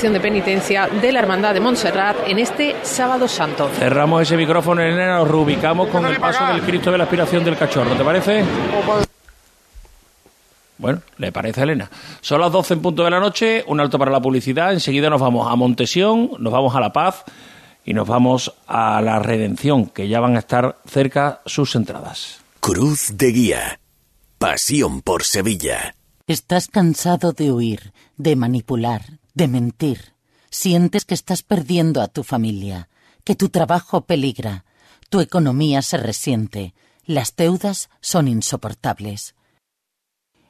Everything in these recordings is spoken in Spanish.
estación de penitencia de la Hermandad de Montserrat en este sábado santo. Cerramos ese micrófono, Elena, nos reubicamos con el paso del Cristo de la Aspiración del Cachorro, ¿te parece? Bueno, le parece a Elena. Son las 12 en punto de la noche, un alto para la publicidad. Enseguida nos vamos a Montesión, nos vamos a La Paz y nos vamos a la Redención, que ya van a estar cerca sus entradas. Cruz de Guía. Pasión por Sevilla. Estás cansado de huir, de manipular, de mentir. Sientes que estás perdiendo a tu familia, que tu trabajo peligra, tu economía se resiente, las deudas son insoportables.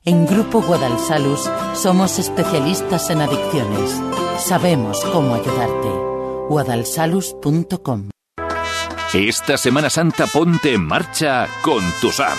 En Grupo Guadalsalus somos especialistas en adicciones. Sabemos cómo ayudarte. guadalsalus.com Esta Semana Santa ponte en marcha con tu SAM.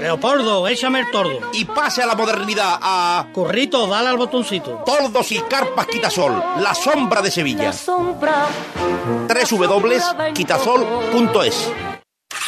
Leopoldo, échame el tordo. y pase a la modernidad a Currito, dale al botoncito. Tordos y Carpas Quitasol, la sombra de Sevilla. La sombra. www.quitasol.es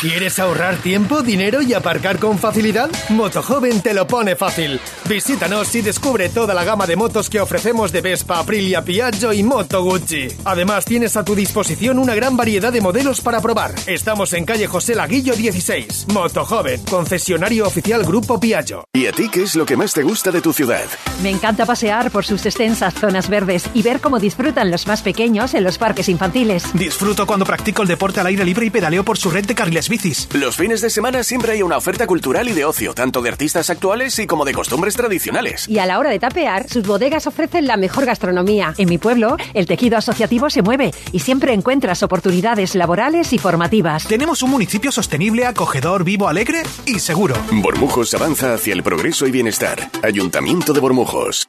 ¿Quieres ahorrar tiempo, dinero y aparcar con facilidad? Motojoven te lo pone fácil. Visítanos y descubre toda la gama de motos que ofrecemos de Vespa, Aprilia, Piaggio y Moto Guzzi. Además, tienes a tu disposición una gran variedad de modelos para probar. Estamos en calle José Laguillo 16. Motojoven, concesionario oficial Grupo Piaggio. ¿Y a ti qué es lo que más te gusta de tu ciudad? Me encanta pasear por sus extensas zonas verdes y ver cómo disfrutan los más pequeños en los parques infantiles. Disfruto cuando practico el deporte al aire libre y pedaleo por su red de carriles bicis. Los fines de semana siempre hay una oferta cultural y de ocio, tanto de artistas actuales y como de costumbres tradicionales. Y a la hora de tapear, sus bodegas ofrecen la mejor gastronomía. En mi pueblo, el tejido asociativo se mueve y siempre encuentras oportunidades laborales y formativas. Tenemos un municipio sostenible, acogedor, vivo, alegre y seguro. Bormujos avanza hacia el progreso y bienestar. Ayuntamiento de Bormujos.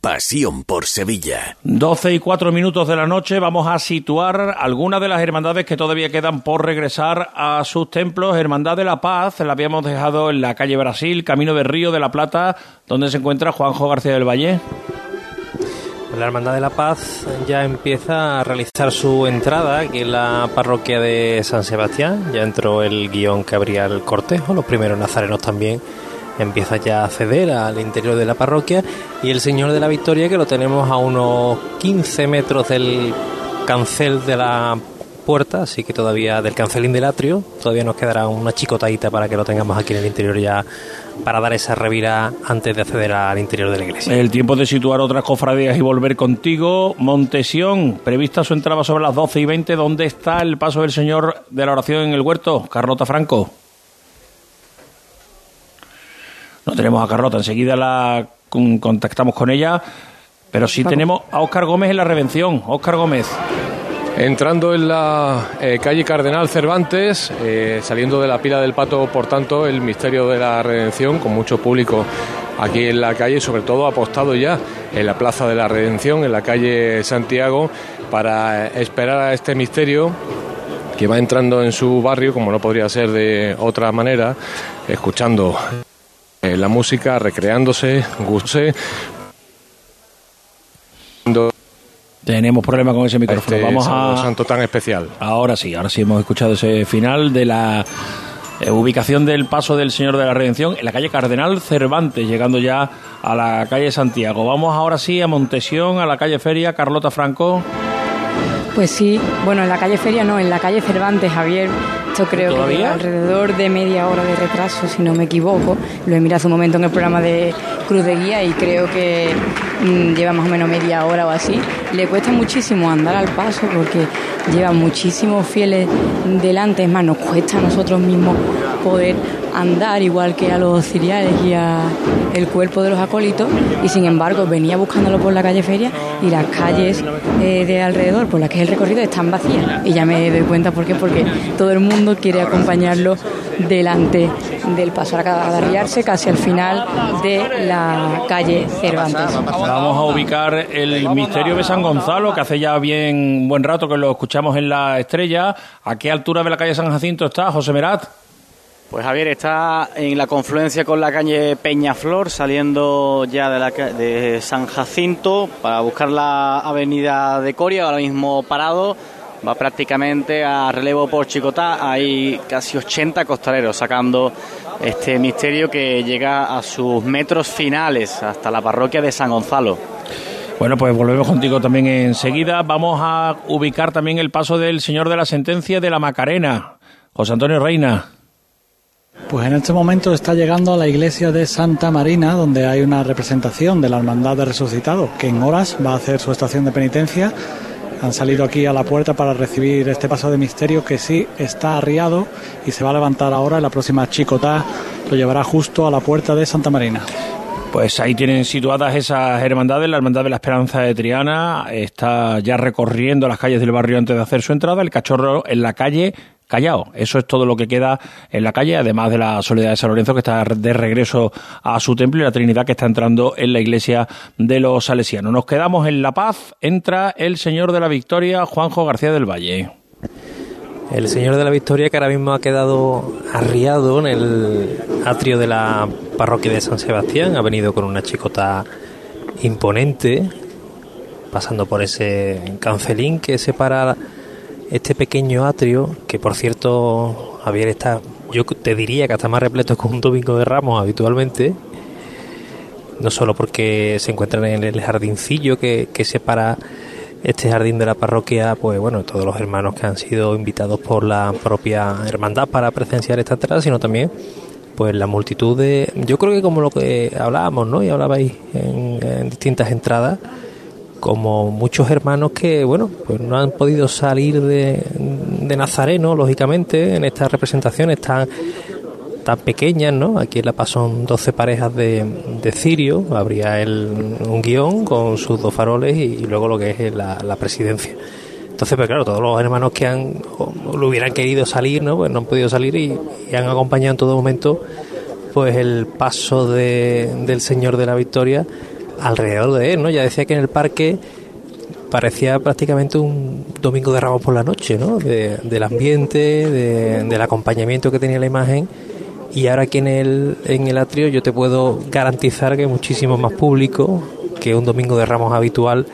Pasión por Sevilla. 12 y 4 minutos de la noche vamos a situar algunas de las hermandades que todavía quedan por regresar a sus templos. Hermandad de la Paz, la habíamos dejado en la calle Brasil, camino de Río de la Plata, donde se encuentra Juanjo García del Valle. La Hermandad de la Paz ya empieza a realizar su entrada aquí en la parroquia de San Sebastián. Ya entró el guion que abría el cortejo, los primeros nazarenos también empieza ya a acceder al interior de la parroquia y el Señor de la Victoria que lo tenemos a unos 15 metros del cancel de la puerta, así que todavía del cancelín del atrio, todavía nos quedará una chicotadita para que lo tengamos aquí en el interior ya para dar esa revira antes de acceder al interior de la iglesia. El tiempo de situar otras cofradías y volver contigo. Montesión, prevista su entrada sobre las 12 y 20. ¿Dónde está el paso del Señor de la oración en el huerto? Carlota Franco. No tenemos a Carlota, enseguida la contactamos con ella, pero sí tenemos a Óscar Gómez en la revención. Óscar Gómez. Entrando en la eh, calle Cardenal Cervantes, eh, saliendo de la pila del pato, por tanto, el misterio de la redención, con mucho público aquí en la calle, sobre todo apostado ya en la Plaza de la Redención, en la calle Santiago, para esperar a este misterio que va entrando en su barrio, como no podría ser de otra manera, escuchando eh, la música, recreándose, gustándose tenemos problemas con ese micrófono. Este Vamos a. santo tan especial. Ahora sí, ahora sí hemos escuchado ese final de la eh, ubicación del paso del Señor de la Redención en la calle Cardenal Cervantes, llegando ya a la calle Santiago. Vamos ahora sí a Montesión, a la calle Feria, Carlota Franco. Pues sí, bueno, en la calle Feria no, en la calle Cervantes, Javier. Esto creo que alrededor de media hora de retraso, si no me equivoco. Lo he mirado hace un momento en el programa de Cruz de Guía y creo que mm, lleva más o menos media hora o así. Le cuesta muchísimo andar al paso porque lleva muchísimos fieles delante. Es más, nos cuesta a nosotros mismos poder andar igual que a los ciriales y a el cuerpo de los acólitos y sin embargo venía buscándolo por la calle Feria y las calles eh, de alrededor por las que es el recorrido están vacías y ya me doy cuenta por qué porque todo el mundo quiere acompañarlo delante del paso ahora acaba de arriarse casi al final de la calle Cervantes Vamos a ubicar el misterio de San Gonzalo, que hace ya bien buen rato que lo escuchamos en la estrella. ¿A qué altura de la calle San Jacinto está, José Merat? Pues Javier está en la confluencia con la calle Peñaflor, saliendo ya de, la, de San Jacinto para buscar la avenida de Coria, ahora mismo parado. Va prácticamente a relevo por Chicotá. Hay casi 80 costaleros sacando este misterio que llega a sus metros finales hasta la parroquia de San Gonzalo. Bueno, pues volvemos contigo también enseguida. Vamos a ubicar también el paso del Señor de la Sentencia de la Macarena. José Antonio Reina. Pues en este momento está llegando a la iglesia de Santa Marina, donde hay una representación de la Hermandad de Resucitados, que en horas va a hacer su estación de penitencia. Han salido aquí a la puerta para recibir este paso de misterio que sí está arriado y se va a levantar ahora. La próxima chicotá lo llevará justo a la puerta de Santa Marina. Pues ahí tienen situadas esas hermandades. La Hermandad de la Esperanza de Triana está ya recorriendo las calles del barrio antes de hacer su entrada. El cachorro en la calle Callao. Eso es todo lo que queda en la calle, además de la Soledad de San Lorenzo que está de regreso a su templo y la Trinidad que está entrando en la iglesia de los salesianos. Nos quedamos en La Paz. Entra el Señor de la Victoria, Juanjo García del Valle. El Señor de la Victoria que ahora mismo ha quedado arriado en el atrio de la parroquia de San Sebastián, ha venido con una chicota imponente, pasando por ese cancelín que separa este pequeño atrio, que por cierto, Javier está, yo te diría que está más repleto que un domingo de Ramos habitualmente, no solo porque se encuentran en el jardincillo que, que separa este jardín de la parroquia, pues bueno, todos los hermanos que han sido invitados por la propia hermandad para presenciar esta entrada, sino también pues la multitud de, yo creo que como lo que hablábamos, ¿no? Y hablabais en distintas entradas, como muchos hermanos que, bueno, pues no han podido salir de, de Nazareno, lógicamente, en estas representaciones tan, tan pequeñas, ¿no? Aquí en La Paz son 12 parejas de, de cirio, habría el, un guion con sus dos faroles y, luego lo que es la, la presidencia. Entonces, pues claro, todos los hermanos que han lo hubieran querido salir, ¿no? Pues no han podido salir y, y han acompañado en todo momento pues el paso de, del Señor de la Victoria alrededor de él, ¿no? Ya decía que en el parque parecía prácticamente un domingo de Ramos por la noche, ¿no? De- del ambiente, de- del acompañamiento que tenía la imagen. Y ahora aquí en el, en el atrio yo te puedo garantizar que muchísimo más público, que un domingo de ramos habitual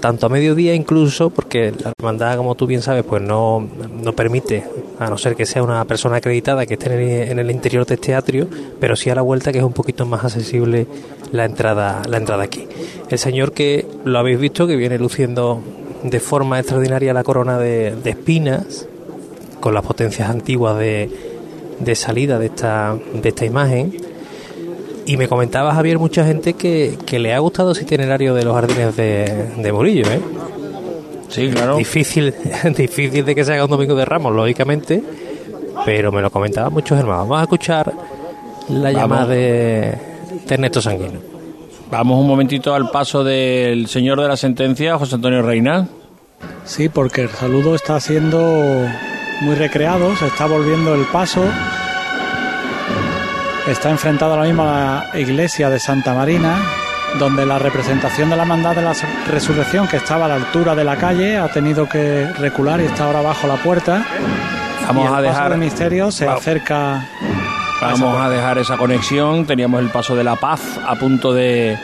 tanto a mediodía incluso, porque la hermandad, como tú bien sabes, pues no, no permite, a no ser que sea una persona acreditada que esté en el, en el interior de este atrio, pero sí a la vuelta que es un poquito más accesible la entrada, la entrada aquí. El señor que lo habéis visto, que viene luciendo de forma extraordinaria la corona de, de espinas, con las potencias antiguas de, de salida de esta, de esta imagen, y me comentaba Javier, mucha gente que, que le ha gustado ese itinerario de los jardines de, de Murillo, ¿eh? Sí, claro. Difícil, difícil de que se haga un domingo de Ramos, lógicamente, pero me lo comentaban muchos hermanos. Vamos a escuchar la llamada de, de Ernesto Sanguino. Vamos un momentito al paso del señor de la sentencia, José Antonio Reina. Sí, porque el saludo está siendo muy recreado, se está volviendo el paso. Está enfrentado ahora mismo a la iglesia de Santa Marina, donde la representación de la Hermandad de la Resurrección, que estaba a la altura de la calle, ha tenido que recular y está ahora bajo la puerta. Vamos Y el a paso dejar- del misterio se acerca. Vamos a dejar esa conexión. Teníamos el paso de la paz a punto de,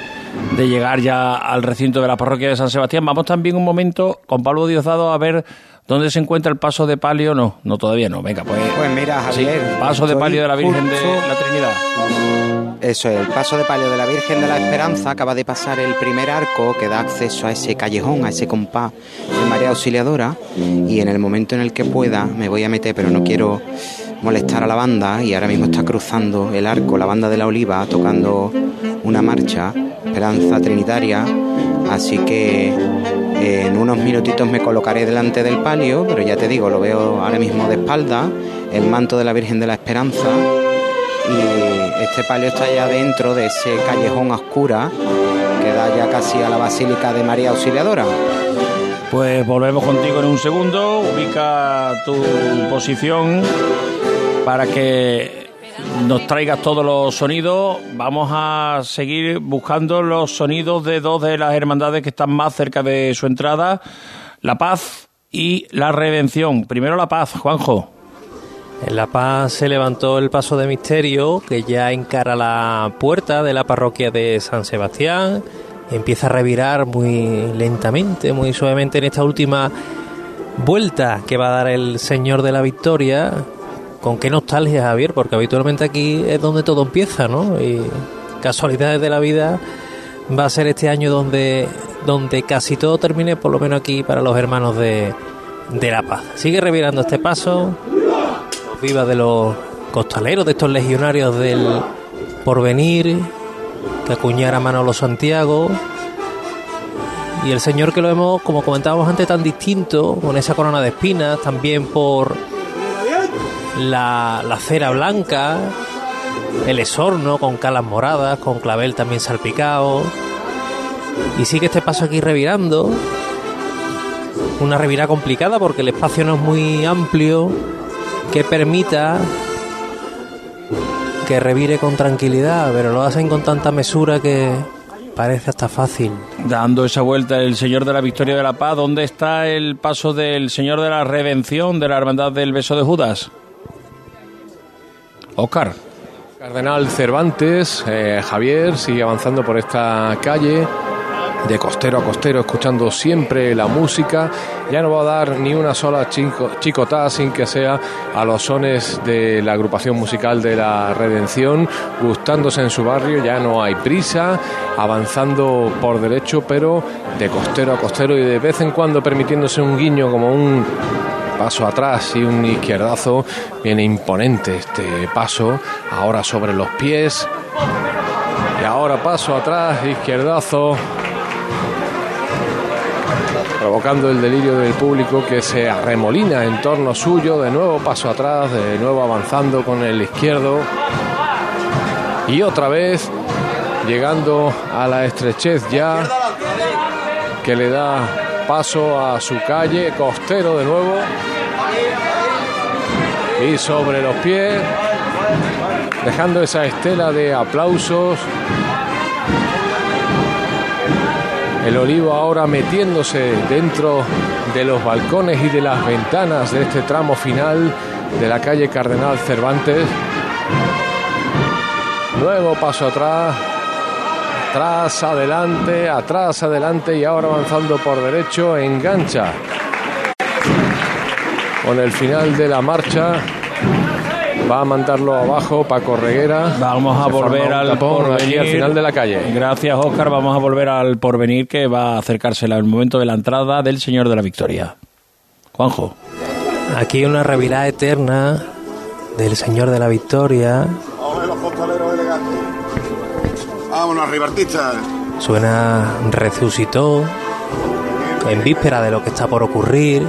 de llegar ya al recinto de la parroquia de San Sebastián. Vamos también un momento con Pablo Diosdado a ver dónde se encuentra el paso de palio. No, no todavía no. Venga, pues. Pues mira, sí, Javier, paso de palio de la Virgen de la Trinidad. Eso es, el paso de palio de la Virgen de la Esperanza acaba de pasar el primer arco que da acceso a ese callejón, a ese compás de María Auxiliadora y en el momento en el que pueda me voy a meter, pero no quiero molestar a la banda y ahora mismo está cruzando el arco, la banda de la Oliva, tocando una marcha, Esperanza Trinitaria, así que eh, en unos minutitos me colocaré delante del palio, pero ya te digo, lo veo ahora mismo de espalda, el manto de la Virgen de la Esperanza y este palio está ya dentro de ese callejón a oscura que da ya casi a la Basílica de María Auxiliadora. Pues volvemos contigo en un segundo. Ubica tu posición para que nos traigas todos los sonidos. Vamos a seguir buscando los sonidos de dos de las hermandades que están más cerca de su entrada, La Paz y La Redención. Primero La Paz, Juanjo. En La Paz se levantó el paso de misterio que ya encara la puerta de la parroquia de San Sebastián. Empieza a revirar muy lentamente, muy suavemente en esta última vuelta que va a dar el Señor de la Victoria. Con qué nostalgia, Javier, porque habitualmente aquí es donde todo empieza, ¿no? Y casualidades de la vida va a ser este año donde, donde casi todo termine, por lo menos aquí para los hermanos de, de La Paz. Sigue revirando este paso, viva de los costaleros, de estos legionarios del porvenir, que acuñara Manolo Santiago. Y el señor que lo vemos, como comentábamos antes, tan distinto, con esa corona de espinas, también por la, la cera blanca, el esorno con calas moradas, con clavel también salpicado. Y sigue este paso aquí revirando. Una revirada complicada porque el espacio no es muy amplio que permita que revire con tranquilidad, pero lo hacen con tanta mesura que parece hasta fácil. Dando esa vuelta el Señor de la Victoria de la Paz, ¿dónde está el paso del Señor de la Redención de la Hermandad del Beso de Judas? Oscar. Cardenal Cervantes, eh, Javier sigue avanzando por esta calle de costero a costero, escuchando siempre la música. Ya no va a dar ni una sola chico, chicotá sin que sea a los sones de la agrupación musical de la Redención, gustándose en su barrio. Ya no hay prisa, avanzando por derecho, pero de costero a costero y de vez en cuando permitiéndose un guiño como un paso atrás y un izquierdazo. Viene imponente este paso, ahora sobre los pies. Y ahora paso atrás, izquierdazo. Provocando el delirio del público que se arremolina en torno suyo. De nuevo paso atrás, de nuevo avanzando con el izquierdo. Y otra vez llegando a la estrechez ya que le da paso a su calle, costero de nuevo. Y sobre los pies, dejando esa estela de aplausos. El olivo ahora metiéndose dentro de los balcones y de las ventanas de este tramo final de la calle Cardenal Cervantes. Nuevo paso atrás, Atrás, adelante, atrás, adelante y ahora avanzando por derecho, engancha. Con el final de la marcha va a mandarlo abajo Paco Reguera. Vamos a volver al porvenir. al final de la calle. Gracias, Oscar. Vamos a volver al porvenir que va a acercarse al momento de la entrada del Señor de la Victoria. Juanjo. Aquí una revirada eterna del Señor de la Victoria. Ribartistas. Suena resucitó en víspera de lo que está por ocurrir.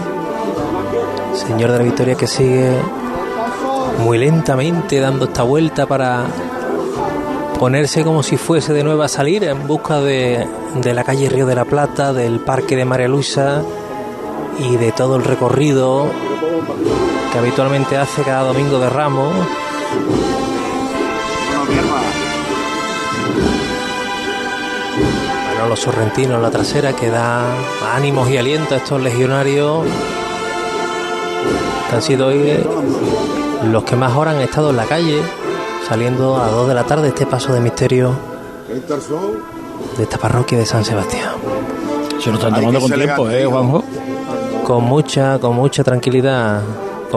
Señor de la Victoria que sigue muy lentamente dando esta vuelta para ponerse como si fuese de nuevo a salir en busca de, de la calle Río de la Plata, del Parque de María Luisa y de todo el recorrido que habitualmente hace cada domingo de Ramos. Manolo Sorrentino en la trasera que da ánimos y aliento a estos legionarios que han sido hoy los que más horas han estado en la calle, saliendo a 2 de la tarde este paso de misterio de esta parroquia de San Sebastián. Se lo están tomando con tiempo, ¿eh, Juanjo? Con mucha, con mucha tranquilidad,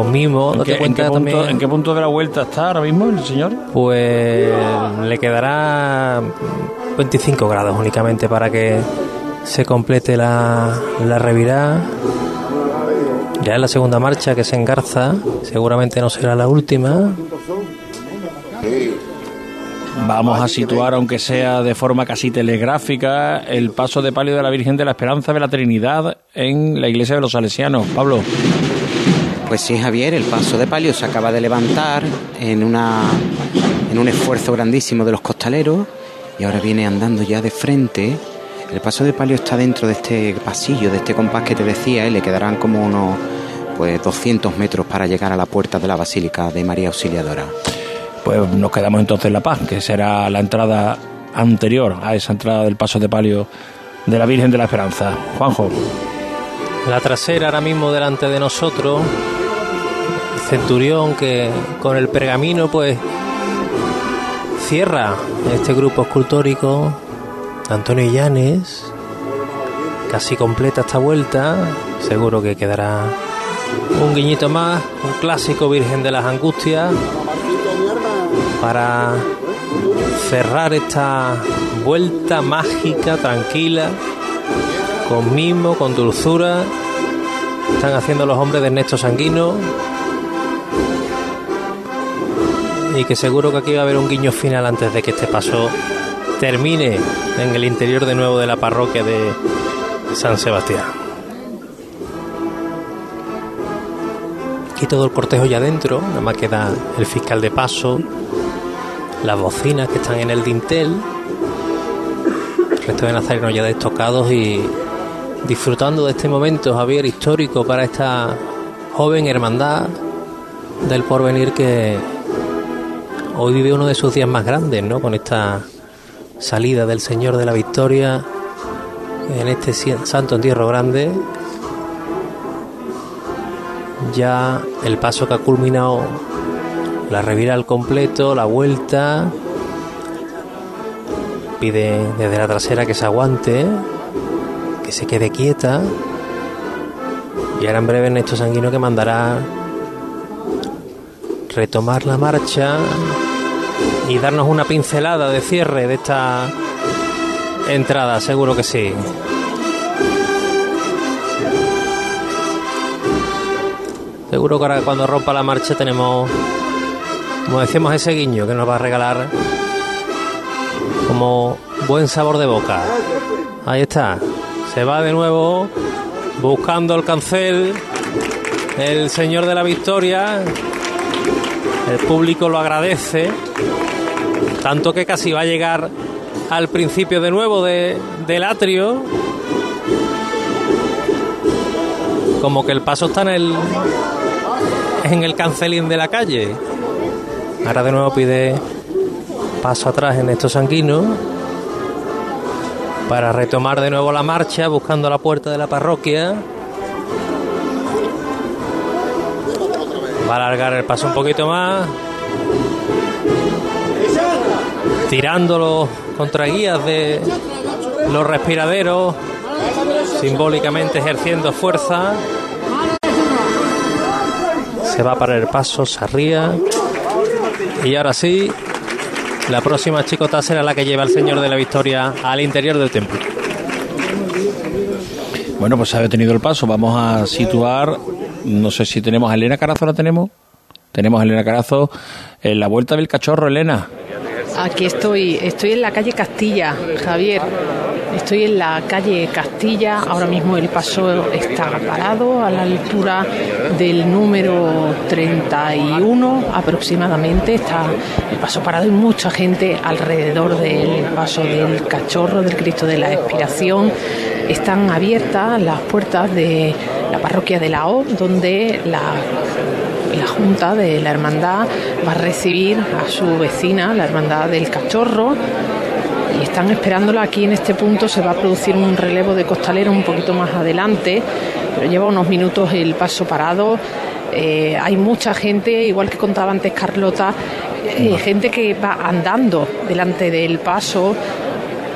con mimo. ¿En date qué, en cuenta qué punto, también- en qué punto de la vuelta está ahora mismo el señor? Pues le quedará 25 grados únicamente para que se complete la, la revirada. Ya es la segunda marcha que se engarza, seguramente no será la última. Vamos a situar, aunque sea de forma casi telegráfica, el paso de palio de la Virgen de la Esperanza de la Trinidad en la iglesia de los Salesianos. Pablo. Pues sí, Javier, el paso de palio se acaba de levantar en, una, en un esfuerzo grandísimo de los costaleros y ahora viene andando ya de frente. El paso de palio está dentro de este pasillo, de este compás que te decía, y le quedarán como unos pues 200 metros para llegar a la puerta de la Basílica de María Auxiliadora. Pues nos quedamos entonces en La Paz, que será la entrada anterior a esa entrada del paso de palio de la Virgen de la Esperanza. Juanjo. La trasera ahora mismo delante de nosotros. Centurión que con el pergamino pues cierra este grupo escultórico. Antonio Llanes. Casi completa esta vuelta. Seguro que quedará un guiñito más. Un clásico Virgen de las Angustias. Para cerrar esta vuelta mágica, tranquila con mimo, con dulzura. Están haciendo los hombres de Ernesto Sanguino. Y que seguro que aquí va a haber un guiño final antes de que este paso termine en el interior de nuevo de la parroquia de San Sebastián. Aquí todo el cortejo ya dentro, nada más queda el fiscal de paso, las bocinas que están en el dintel, el resto de nazarenos ya destocados y disfrutando de este momento, Javier, histórico para esta joven hermandad del porvenir que hoy vive uno de sus días más grandes, ¿no? Con esta salida del Señor de la Victoria en este Santo Entierro Grande. Ya el paso que ha culminado la revira al completo, la vuelta. Pide desde la trasera que se aguante, que se quede quieta. Y ahora en breve Ernesto Sanguino que mandará retomar la marcha y darnos una pincelada de cierre de esta entrada, seguro que sí. Seguro que ahora cuando rompa la marcha tenemos, como decíamos, ese guiño que nos va a regalar como buen sabor de boca. Ahí está. Se va de nuevo buscando el cancel. El señor de la victoria. El público lo agradece. Tanto que casi va a llegar al principio de nuevo de, del atrio. Como que el paso está en el en el cancelín de la calle. Ahora de nuevo pide paso atrás en estos sanguinos para retomar de nuevo la marcha buscando la puerta de la parroquia. Va a alargar el paso un poquito más. Tirando los contraguías de los respiraderos, simbólicamente ejerciendo fuerza. Se va para el paso, Sarría. Y ahora sí, la próxima chicota será la que lleva al Señor de la Victoria al interior del templo. Bueno, pues se ha detenido el paso. Vamos a situar, no sé si tenemos a Elena Carazo, ¿la tenemos? Tenemos a Elena Carazo en la vuelta del cachorro, Elena. Aquí estoy, estoy en la calle Castilla, Javier. Estoy en la calle Castilla, ahora mismo el paso está parado a la altura del número 31 aproximadamente. Está el paso parado y mucha gente alrededor del paso del cachorro, del Cristo de la Expiración. Están abiertas las puertas de la parroquia de la O, donde la la Junta de la Hermandad va a recibir a su vecina, la Hermandad del Cachorro, y están esperándola aquí en este punto. Se va a producir un relevo de costalero un poquito más adelante, pero lleva unos minutos el paso parado. Eh, hay mucha gente, igual que contaba antes Carlota, eh, gente que va andando delante del paso,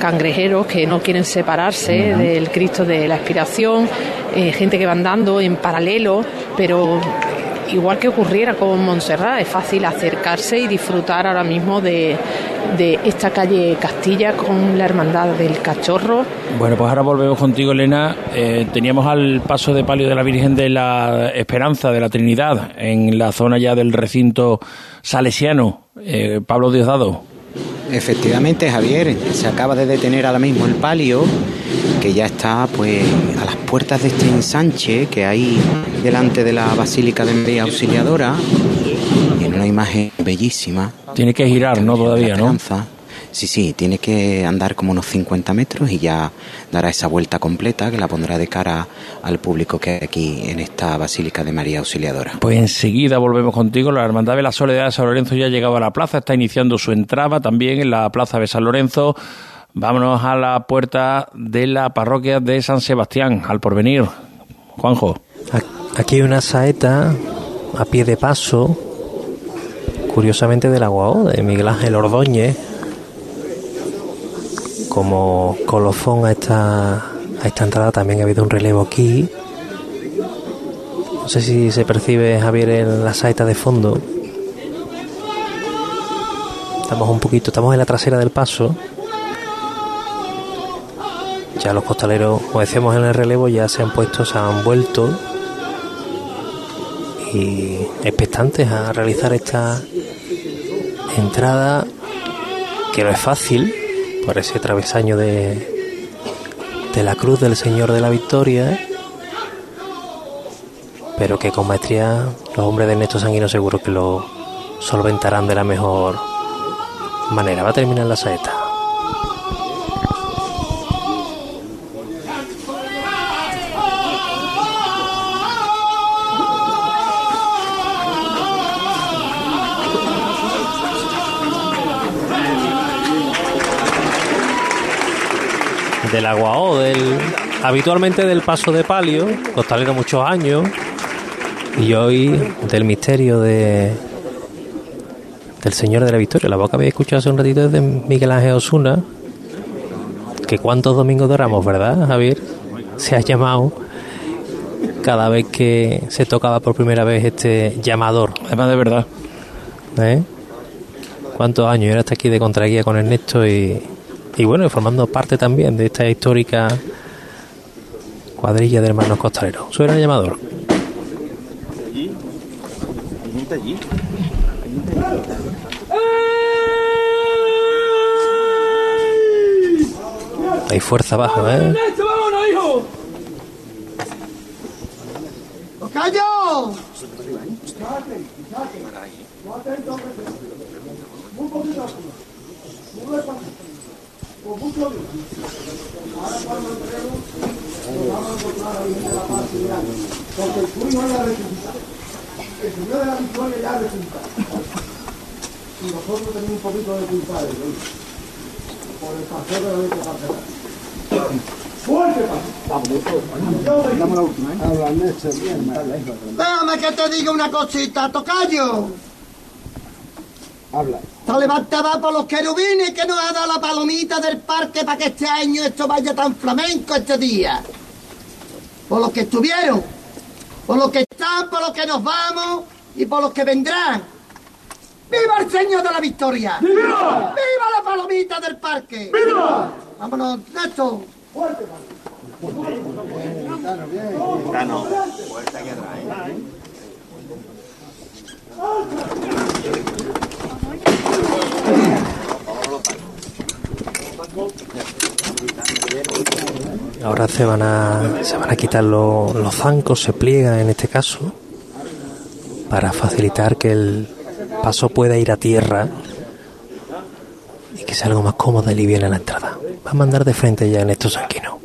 cangrejeros que no quieren separarse del Cristo de la Expiración, eh, gente que va andando en paralelo, pero igual que ocurriera con Montserrat, es fácil acercarse y disfrutar ahora mismo de, de esta calle Castilla con la Hermandad del Cachorro. Bueno, pues ahora volvemos contigo, Elena. Eh, teníamos al paso de palio de la Virgen de la Esperanza, de la Trinidad, en la zona ya del recinto salesiano. Eh, Pablo Diosdado. Efectivamente, Javier, se acaba de detener ahora mismo el palio, que ya está pues a las puertas de este ensanche que hay delante de la Basílica de María Auxiliadora, y en una imagen bellísima. Tiene que girar, ¿no? Todavía, ¿no? Sí, sí, tiene que andar como unos 50 metros y ya dará esa vuelta completa que la pondrá de cara al público que hay aquí en esta Basílica de María Auxiliadora. Pues enseguida volvemos contigo. La Hermandad de la Soledad de San Lorenzo ya ha llegado a la plaza, está iniciando su entrada también en la plaza de San Lorenzo. Vámonos a la puerta de la parroquia de San Sebastián, al porvenir. Juanjo. Aquí hay una saeta a pie de paso, curiosamente del Aguao, de Miguel Ángel Ordóñez, como colofón a esta, a esta entrada también ha habido un relevo aquí. No sé si se percibe Javier en la saeta de fondo. Estamos un poquito, estamos en la trasera del paso. Ya los costaleros, como decíamos en el relevo, ya se han puesto, se han vuelto y expectantes a realizar esta entrada que no es fácil por ese travesaño de, de la cruz del Señor de la Victoria, pero que con maestría los hombres de Néstor Sanguino seguro que lo solventarán de la mejor manera. Va a terminar la saeta. Del Aguao, del, habitualmente del Paso de Palio, costalero muchos años, y hoy del misterio de del Señor de la Victoria. La voz que habéis escuchado hace un ratito es de Miguel Ángel Osuna, que cuántos domingos doramos, ¿verdad, Javier? Se ha llamado cada vez que se tocaba por primera vez este llamador. Además de verdad. ¿Eh? ¿Cuántos años? Yo era hasta aquí de contraguía con Ernesto y, y bueno, formando parte también de esta histórica cuadrilla de hermanos costaleros. Suena el llamador. Hay fuerza abajo, ¿eh? ¡Vámonos, hijo! ¡Callo! Muy poquito. Muy despacio. Mucho Ahora cuando entremos, la de Porque el. El Señor de la victoria ya. Y nosotros tenemos un poquito de. Por el de la leche para ¡Fuerte, Vamos, Dame la última, ¿eh? Habla, Néstor, bien, Déjame que te diga una cosita, tocayo. Habla. Está levantada por los querubines que nos ha dado la palomita del parque para que este año esto vaya tan flamenco este día. Por los que estuvieron, por los que están, por los que nos vamos y por los que vendrán. ¡Viva el Señor de la Victoria! ¡Viva! ¡Viva la palomita del parque! ¡Viva! Vámonos, Néstor. Ahora se van a, se van a quitar lo- los zancos, se pliegan en este caso, para facilitar que el paso pueda ir a tierra y que sea algo más cómodo y liviana la entrada. Va a mandar de frente ya en estos Sanquino.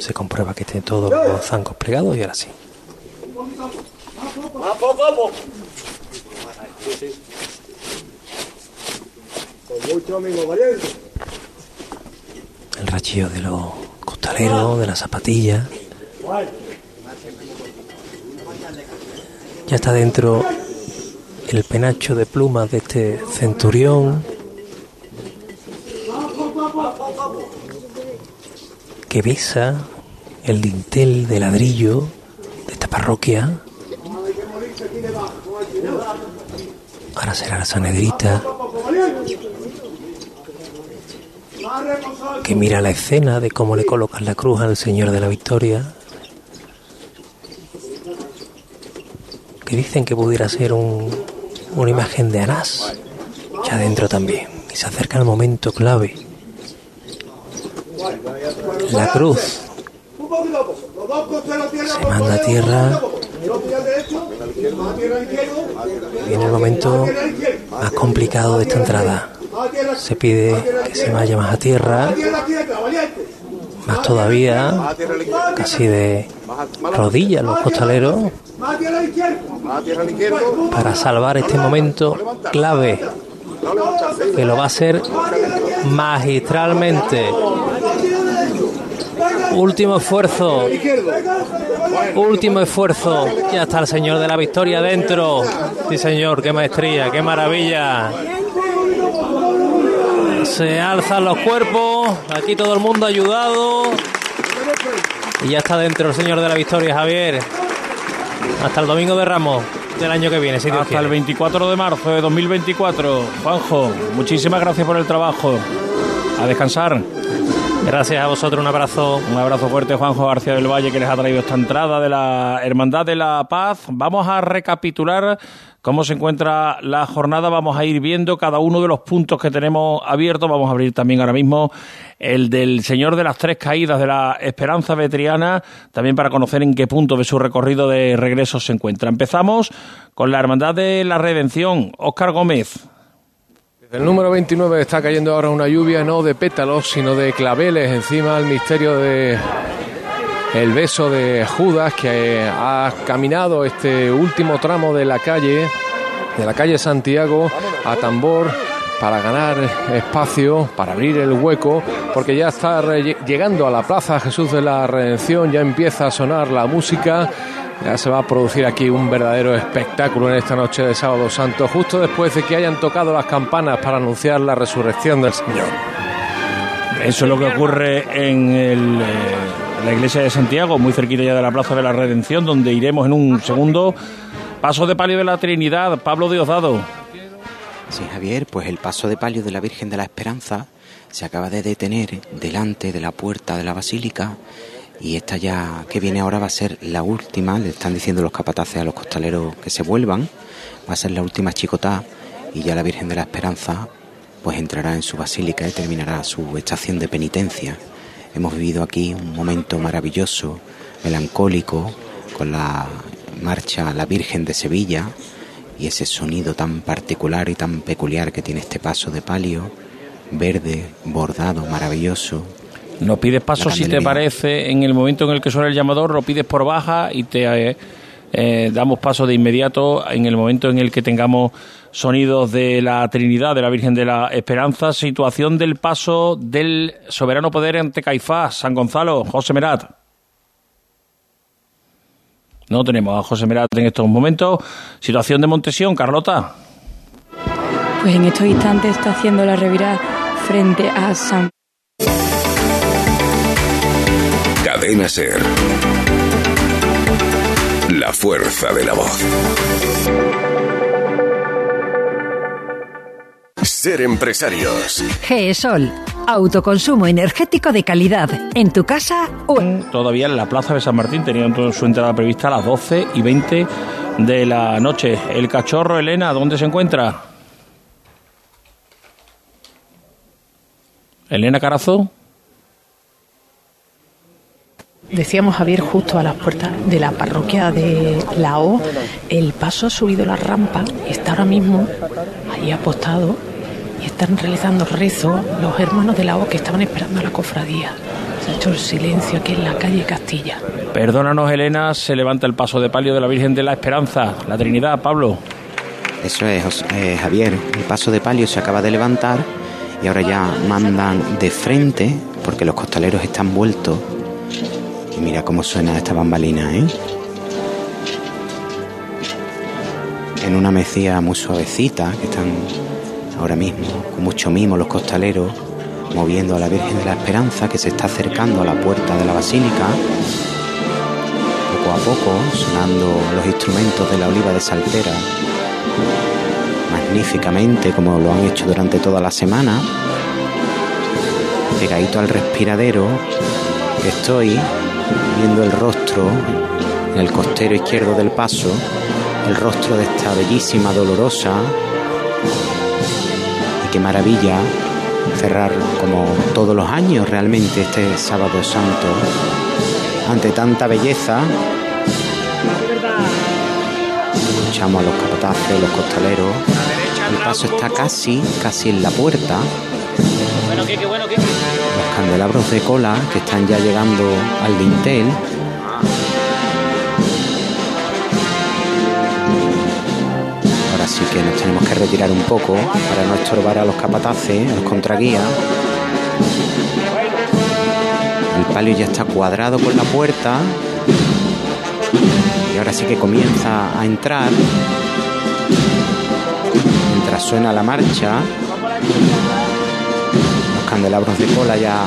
Se comprueba que tiene todos los zancos plegados y ahora sí. El rachillo de los costaleros, de las zapatillas. Ya está dentro el penacho de plumas de este centurión que besa el dintel de ladrillo de esta parroquia. Ahora será la sanedrita que mira la escena de cómo le colocan la cruz al Señor de la Victoria. Que dicen que pudiera ser un- una imagen de Anás, ya adentro también. Y se acerca el momento clave. La cruz Se manda a tierra. Viene el momento más complicado de esta entrada. Se pide que se vaya más a tierra, más todavía, casi de rodillas los costaleros, para salvar este momento clave, que lo va a hacer magistralmente. Último esfuerzo, último esfuerzo. Ya está el señor de la victoria dentro. Sí, señor, qué maestría, qué maravilla. Se alzan los cuerpos, aquí todo el mundo ayudado. Y ya está dentro el señor de la victoria, Javier. Hasta el domingo de Ramos del año que viene, si Hasta quiere. el 24 de marzo de 2024. Juanjo, muchísimas gracias por el trabajo. A descansar. Gracias a vosotros, un abrazo. Un abrazo fuerte, Juanjo García del Valle, que les ha traído esta entrada de la Hermandad de la Paz. Vamos a recapitular cómo se encuentra la jornada. Vamos a ir viendo cada uno de los puntos que tenemos abiertos. Vamos a abrir también ahora mismo el del Señor de las Tres Caídas de la Esperanza Vetriana, también para conocer en qué punto de su recorrido de regreso se encuentra. Empezamos con la Hermandad de la Redención. Óscar Gómez. El número 29 está cayendo ahora una lluvia no de pétalos, sino de claveles encima el misterio de el beso de Judas que ha caminado este último tramo de la calle, de la calle Santiago a tambor para ganar espacio, para abrir el hueco, porque ya está llegando a la Plaza Jesús de la Redención, ya empieza a sonar la música, ya se va a producir aquí un verdadero espectáculo en esta noche de Sábado Santo, justo después de que hayan tocado las campanas para anunciar la resurrección del Señor. Eso es lo que ocurre en el, eh, la iglesia de Santiago, muy cerquita ya de la Plaza de la Redención, donde iremos en un segundo. Paso de palio de la Trinidad, Pablo Diosdado. Sí, Javier, pues el paso de palio de la Virgen de la Esperanza se acaba de detener delante de la puerta de la basílica y esta ya que viene ahora va a ser la última, le están diciendo los capataces a los costaleros que se vuelvan, va a ser la última chicotá y ya la Virgen de la Esperanza pues entrará en su basílica y terminará su estación de penitencia. Hemos vivido aquí un momento maravilloso, melancólico, con la marcha La Virgen de Sevilla y ese sonido tan particular y tan peculiar que tiene este paso de palio, verde, bordado, maravilloso. No pides paso si te parece, en el momento en el que suena el llamador, lo pides por baja y te eh, eh, damos paso de inmediato en el momento en el que tengamos sonidos de la Trinidad, de la Virgen de la Esperanza, situación del paso del soberano poder ante Caifás, San Gonzalo, José Merat. No tenemos a José Merat en estos momentos. Situación de Montesión, Carlota. Pues en estos instantes está haciendo la revirada frente a San Cadena Ser. La fuerza de la voz. Ser empresarios. GESOL, autoconsumo energético de calidad, en tu casa o en... Todavía en la Plaza de San Martín tenían su entrada prevista a las 12 y 20 de la noche. El cachorro, Elena, ¿dónde se encuentra? Elena Carazo. Decíamos Javier justo a las puertas de la parroquia de la O, el paso ha subido la rampa y está ahora mismo ahí apostado y están realizando rezos los hermanos de la O que estaban esperando a la cofradía. Se ha hecho el silencio aquí en la calle Castilla. Perdónanos, Elena, se levanta el paso de palio de la Virgen de la Esperanza, la Trinidad, Pablo. Eso es, Jos- eh, Javier. El paso de palio se acaba de levantar y ahora ya mandan de frente porque los costaleros están vueltos. Y mira cómo suena esta bambalina, ¿eh? En una mecía muy suavecita que están ahora mismo con mucho mimo los costaleros moviendo a la Virgen de la Esperanza que se está acercando a la puerta de la basílica. Poco a poco sonando los instrumentos de la oliva de Saltera magníficamente como lo han hecho durante toda la semana. Pegadito al respiradero estoy viendo el rostro en el costero izquierdo del paso, el rostro de esta bellísima dolorosa. Y qué maravilla cerrar como todos los años realmente este sábado santo ante tanta belleza escuchamos a los capataces, los costaleros. El paso está casi, casi en la puerta. Los candelabros de cola que están ya llegando al dintel. Ahora sí que nos tenemos que retirar un poco para no estorbar a los capataces, a los contraguías. El palio ya está cuadrado con la puerta y ahora sí que comienza a entrar mientras suena la marcha candelabros de cola ya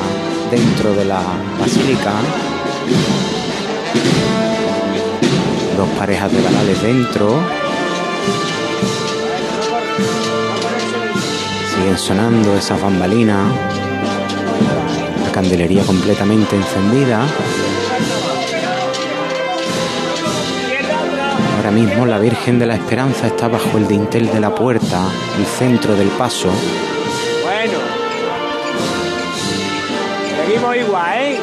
dentro de la basílica. Dos parejas de varales dentro. Siguen sonando esas bambalinas. La candelería completamente encendida. Ahora mismo la Virgen de la Esperanza está bajo el dintel de la puerta, el centro del paso. ¿Eh?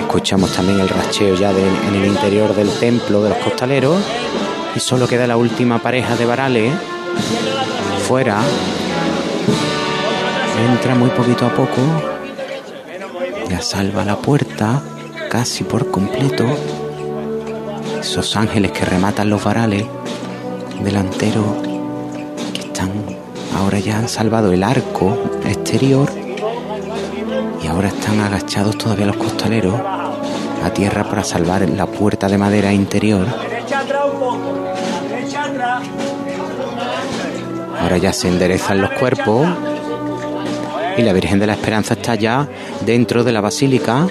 Escuchamos también el racheo ya en el interior del templo de los costaleros. Y solo queda la última pareja de varales fuera. Entra muy poquito a poco. Ya salva la puerta casi por completo. Esos ángeles que rematan los varales delanteros que están ahora ya han salvado el arco exterior agachados todavía los costaleros a tierra para salvar la puerta de madera interior. Ahora ya se enderezan los cuerpos y la Virgen de la Esperanza está ya dentro de la basílica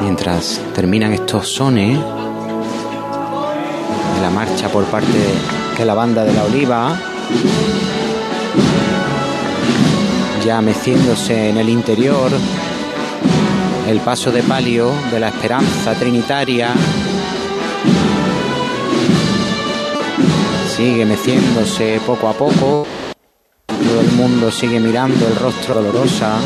mientras terminan estos sones de la marcha por parte de la banda de la Oliva ya meciéndose en el interior el paso de palio de la Esperanza Trinitaria sigue meciéndose poco a poco. Todo el mundo sigue mirando el rostro dolorosa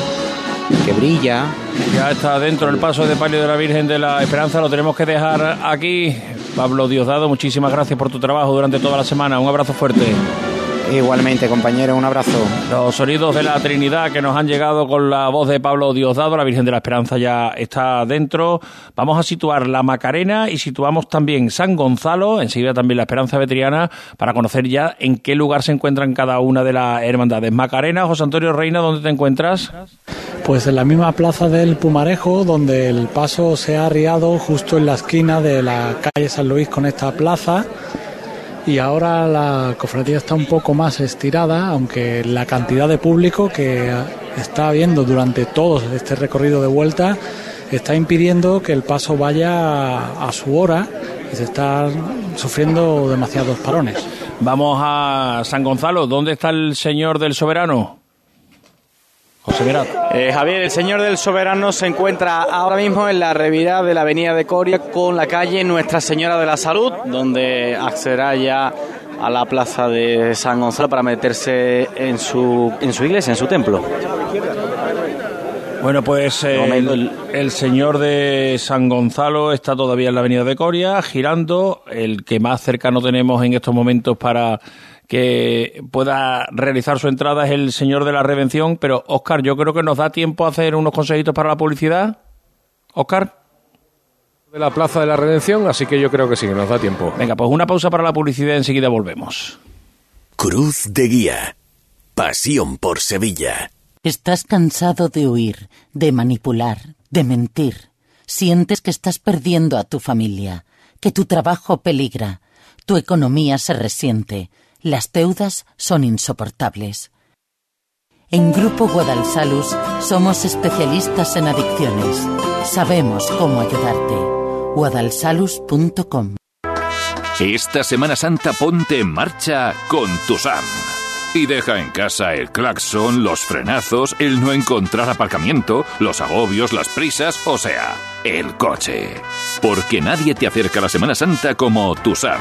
que brilla. Ya está dentro el paso de palio de la Virgen de la Esperanza, lo tenemos que dejar aquí. Pablo Diosdado, muchísimas gracias por tu trabajo durante toda la semana. Un abrazo fuerte. Igualmente, compañero, un abrazo. Los sonidos de la Trinidad que nos han llegado con la voz de Pablo Diosdado, la Virgen de la Esperanza ya está dentro. Vamos a situar la Macarena y situamos también San Gonzalo, enseguida también la Esperanza Vetriana, para conocer ya en qué lugar se encuentran cada una de las hermandades. Macarena, José Antonio Reina, ¿dónde te encuentras? Pues en la misma plaza del Pumarejo, donde el paso se ha arriado justo en la esquina de la calle San Luis con esta plaza. Y ahora la cofradía está un poco más estirada, aunque la cantidad de público que está habiendo durante todo este recorrido de vuelta está impidiendo que el paso vaya a su hora y se está sufriendo demasiados parones. Vamos a San Gonzalo. ¿Dónde está el señor del soberano? José. Eh, Javier, el señor del soberano se encuentra ahora mismo en la revirada de la avenida de Coria con la calle Nuestra Señora de la Salud, donde accederá ya a la plaza de San Gonzalo para meterse en su, en su iglesia, en su templo. Bueno, pues eh, el, el señor de San Gonzalo está todavía en la avenida de Coria, girando. El que más cercano tenemos en estos momentos para que pueda realizar su entrada es el señor de la Revención. Pero, Oscar, yo creo que nos da tiempo a hacer unos consejitos para la publicidad. Oscar. De la Plaza de la Redención, así que yo creo que sí, que nos da tiempo. Venga, pues una pausa para la publicidad y enseguida volvemos. Cruz de Guía. Pasión por Sevilla. Estás cansado de huir, de manipular, de mentir. Sientes que estás perdiendo a tu familia, que tu trabajo peligra, tu economía se resiente, las deudas son insoportables. En Grupo Guadalsalus somos especialistas en adicciones. Sabemos cómo ayudarte. guadalsalus.com Esta Semana Santa ponte en marcha con tu SAM. Y deja en casa el claxon, los frenazos, el no encontrar aparcamiento, los agobios, las prisas, o sea, el coche. Porque nadie te acerca a la Semana Santa como tu SAM.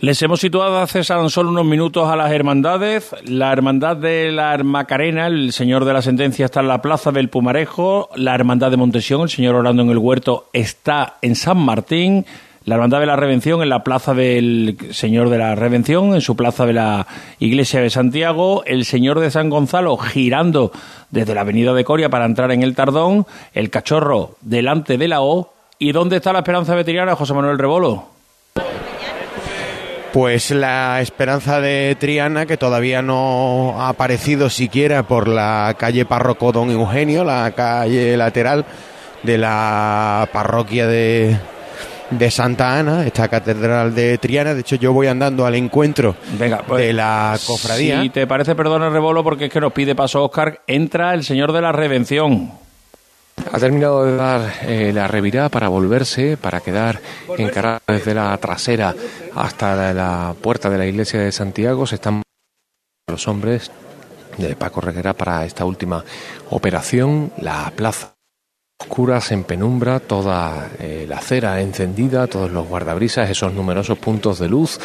Les hemos situado hace solo unos minutos a las hermandades. La hermandad de la Macarena, el señor de la sentencia, está en la plaza del Pumarejo. La hermandad de Montesión, el señor orando en el huerto, está en San Martín. La hermandad de la Revención en la plaza del señor de la Revención, en su plaza de la iglesia de Santiago. El señor de San Gonzalo girando desde la avenida de Coria para entrar en el Tardón. El cachorro delante de la O. ¿Y dónde está la esperanza veterinaria, José Manuel Rebolo? Pues la esperanza de Triana, que todavía no ha aparecido siquiera por la calle Párroco Don Eugenio, la calle lateral de la parroquia de, de Santa Ana, esta catedral de Triana. De hecho, yo voy andando al encuentro Venga, pues, de la cofradía. Si te parece, perdona, Rebolo, porque es que nos pide paso Oscar. Entra el señor de la Revención. Ha terminado de dar eh, la revirada para volverse, para quedar encarado desde la trasera hasta la, la puerta de la iglesia de Santiago. Se están los hombres de Paco Reguera para esta última operación. La plaza oscuras en penumbra, toda eh, la acera encendida, todos los guardabrisas, esos numerosos puntos de luz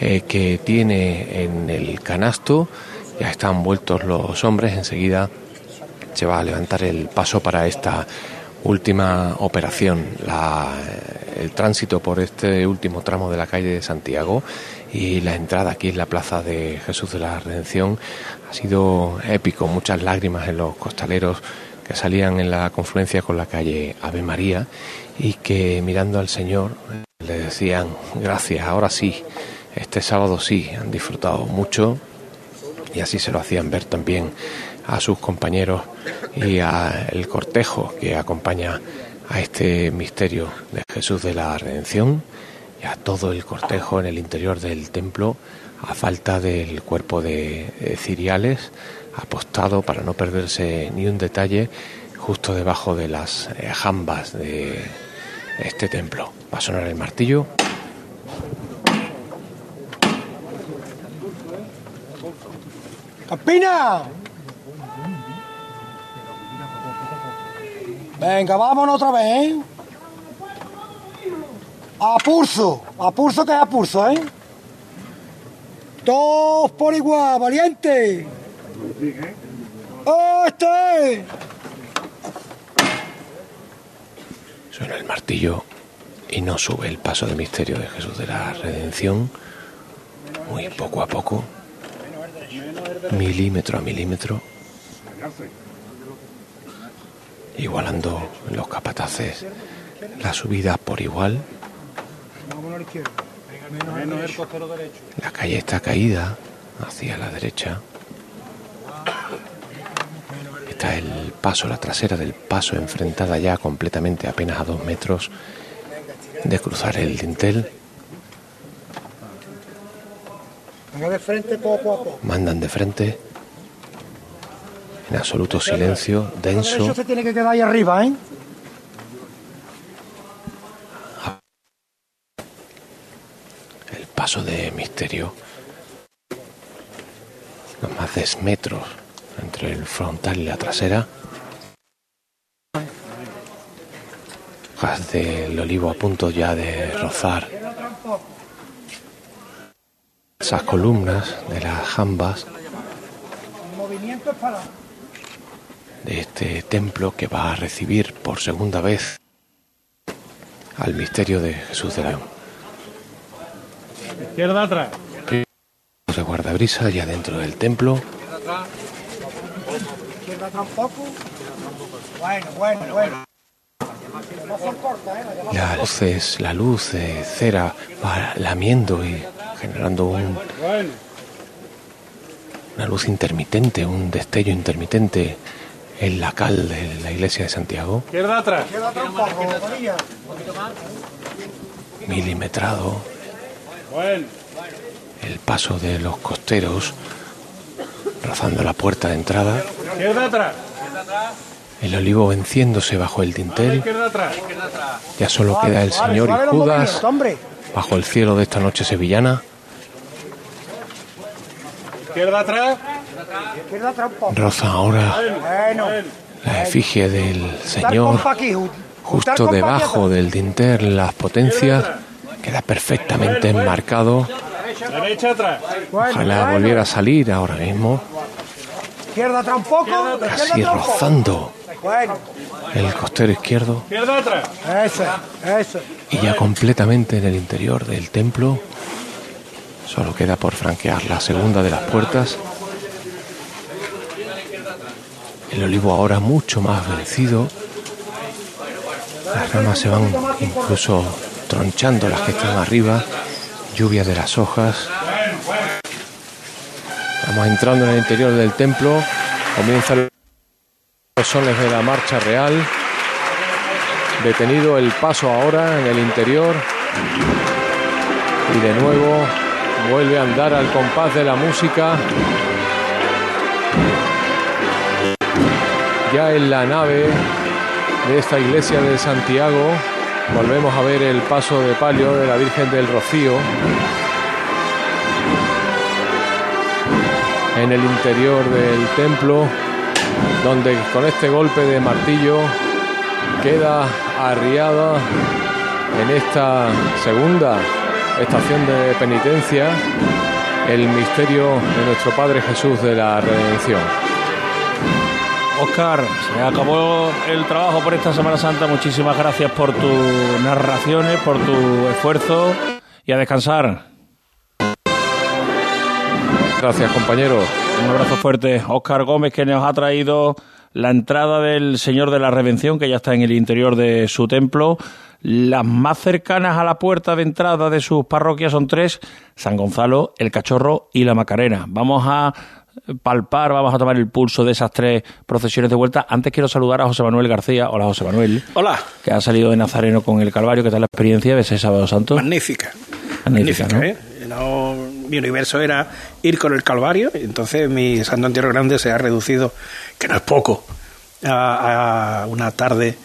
eh, que tiene en el canasto. Ya están vueltos los hombres enseguida se va a levantar el paso para esta última operación. El tránsito por este último tramo de la calle de Santiago y la entrada aquí en la plaza de Jesús de la Redención ha sido épico, muchas lágrimas en los costaleros que salían en la confluencia con la calle Ave María y que mirando al Señor le decían gracias, ahora sí, este sábado sí, han disfrutado mucho y así se lo hacían ver también a sus compañeros y al cortejo que acompaña a este misterio de Jesús de la Redención y a todo el cortejo en el interior del templo a falta del cuerpo de ciriales apostado para no perderse ni un detalle justo debajo de las eh, jambas de este templo. Va a sonar el martillo. ¡Campina! Venga, vámonos otra vez, ¿eh? A pulso, a pulso que es a pulso, ¿eh? Todos por igual, valiente. ¡Este! Suena el martillo y no sube el paso de misterio de Jesús de la Redención, muy poco a poco, milímetro a milímetro, igualando los capataces la subida por igual. La calle está caída hacia la derecha. Está el paso, la trasera del paso enfrentada ya completamente apenas a dos metros de cruzar el dintel. Venga de frente poco a poco. Mandan de absoluto silencio, denso. Eso se tiene que quedar ahí arriba, ¿eh? el paso de misterio. Los más de metros entre el frontal y la trasera. Hojas del olivo a punto ya de rozar. Esas columnas de las jambas Movimiento es para. De este templo que va a recibir por segunda vez al misterio de Jesús de León. Izquierda atrás. de guardabrisa ya dentro del templo. Izquierda tampoco. Bueno, bueno, bueno. No son cortas, ¿eh? Las La luz es la luz de cera va lamiendo y generando un- una luz intermitente, un destello intermitente en la cal de la iglesia de Santiago, Izquierda atrás. Milimetrado, Bueno. el paso de los costeros rozando la puerta de entrada, Izquierda atrás. el olivo venciéndose bajo el dintel, Izquierda atrás. ya solo queda el Señor y Judas bajo el cielo de esta noche sevillana, Izquierda atrás. Rozan ahora la efigie del Señor justo debajo del dintel las potencias queda perfectamente enmarcado. Ojalá volviera a salir ahora mismo. Casi rozando el costero izquierdo. Y ya completamente en el interior del templo. Solo queda por franquear la segunda de las puertas el olivo ahora mucho más vencido las ramas se van incluso tronchando las que están arriba lluvia de las hojas Estamos entrando en el interior del templo. Comienzan los sones de la marcha real. Detenido el paso ahora en el interior. Y de nuevo vuelve a andar al compás de la música. Ya en la nave de esta iglesia de Santiago volvemos a ver el paso de palio de la Virgen del Rocío. en el interior del templo, donde con este golpe de martillo queda arriada en esta segunda estación de penitencia el misterio de nuestro Padre Jesús de la Redención. Oscar, se acabó el trabajo por esta Semana Santa. Muchísimas gracias por tus narraciones, por tu esfuerzo y a descansar. Gracias, compañero. Un abrazo fuerte. Oscar Gómez, que nos ha traído la entrada del Señor de la Redención, que ya está en el interior de su templo. Las más cercanas a la puerta de entrada de sus parroquias son tres, San Gonzalo, el Cachorro y la Macarena. Vamos a palpar, vamos a tomar el pulso de esas tres procesiones de vuelta. Antes quiero saludar a José Manuel García. Hola, José Manuel. Hola. Que ha salido de Nazareno con el Calvario. ¿Qué tal la experiencia de ese Sábado Santo? Magnífica. Magnífica, ¿no? ¿eh? No, mi universo era ir con el Calvario, entonces mi Santo Entierro Grande se ha reducido, que no es poco, a, a una tarde